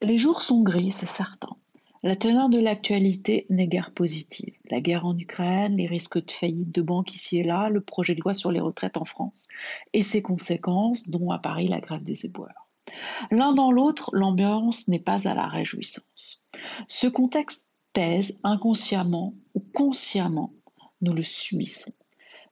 Les jours sont gris, c'est certain. La teneur de l'actualité n'est guère positive. La guerre en Ukraine, les risques de faillite de banques ici et là, le projet de loi sur les retraites en France et ses conséquences, dont à Paris la grève des éboueurs. L'un dans l'autre, l'ambiance n'est pas à la réjouissance. Ce contexte pèse inconsciemment ou consciemment, nous le subissons.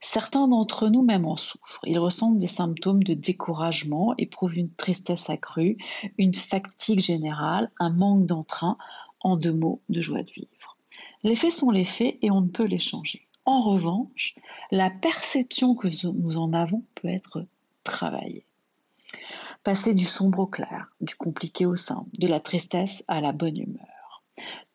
Certains d'entre nous même en souffrent. Ils ressentent des symptômes de découragement, éprouvent une tristesse accrue, une fatigue générale, un manque d'entrain, en deux mots, de joie de vivre. Les faits sont les faits et on ne peut les changer. En revanche, la perception que nous en avons peut être travaillée. Passer du sombre au clair, du compliqué au simple, de la tristesse à la bonne humeur.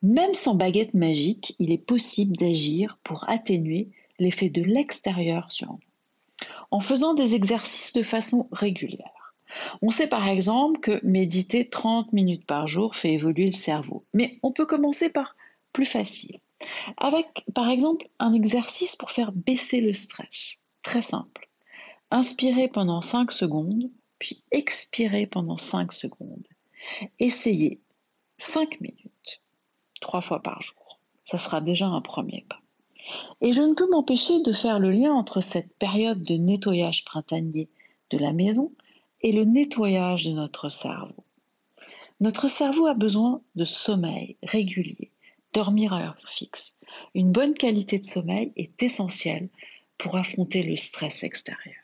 Même sans baguette magique, il est possible d'agir pour atténuer l'effet de l'extérieur sur nous, en faisant des exercices de façon régulière. On sait par exemple que méditer 30 minutes par jour fait évoluer le cerveau, mais on peut commencer par plus facile, avec par exemple un exercice pour faire baisser le stress. Très simple. Inspirez pendant 5 secondes, puis expirez pendant 5 secondes. Essayez 5 minutes, 3 fois par jour. Ça sera déjà un premier pas. Et je ne peux m'empêcher de faire le lien entre cette période de nettoyage printanier de la maison et le nettoyage de notre cerveau. Notre cerveau a besoin de sommeil régulier, dormir à heure fixe. Une bonne qualité de sommeil est essentielle pour affronter le stress extérieur.